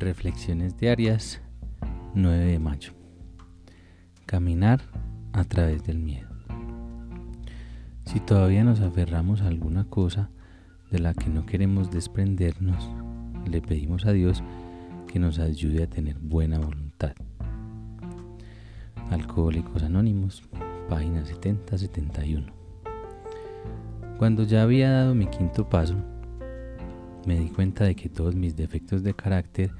Reflexiones diarias 9 de mayo. Caminar a través del miedo. Si todavía nos aferramos a alguna cosa de la que no queremos desprendernos, le pedimos a Dios que nos ayude a tener buena voluntad. Alcohólicos Anónimos, página 70-71. Cuando ya había dado mi quinto paso, me di cuenta de que todos mis defectos de carácter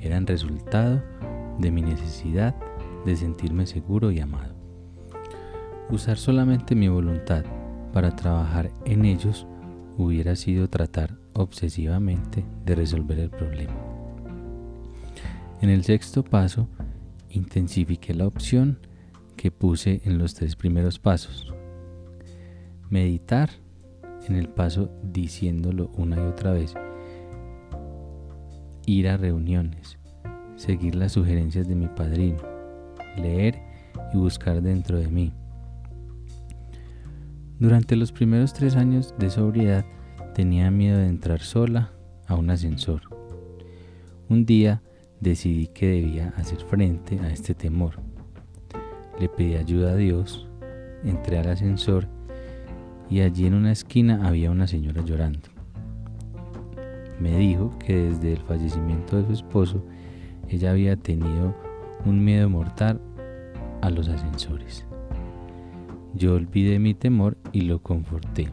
eran resultado de mi necesidad de sentirme seguro y amado. Usar solamente mi voluntad para trabajar en ellos hubiera sido tratar obsesivamente de resolver el problema. En el sexto paso, intensifiqué la opción que puse en los tres primeros pasos. Meditar en el paso diciéndolo una y otra vez ir a reuniones, seguir las sugerencias de mi padrino, leer y buscar dentro de mí. Durante los primeros tres años de sobriedad tenía miedo de entrar sola a un ascensor. Un día decidí que debía hacer frente a este temor. Le pedí ayuda a Dios, entré al ascensor y allí en una esquina había una señora llorando me dijo que desde el fallecimiento de su esposo ella había tenido un miedo mortal a los ascensores. Yo olvidé mi temor y lo conforté.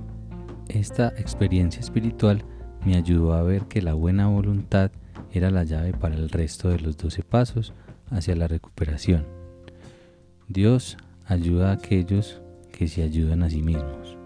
Esta experiencia espiritual me ayudó a ver que la buena voluntad era la llave para el resto de los doce pasos hacia la recuperación. Dios ayuda a aquellos que se ayudan a sí mismos.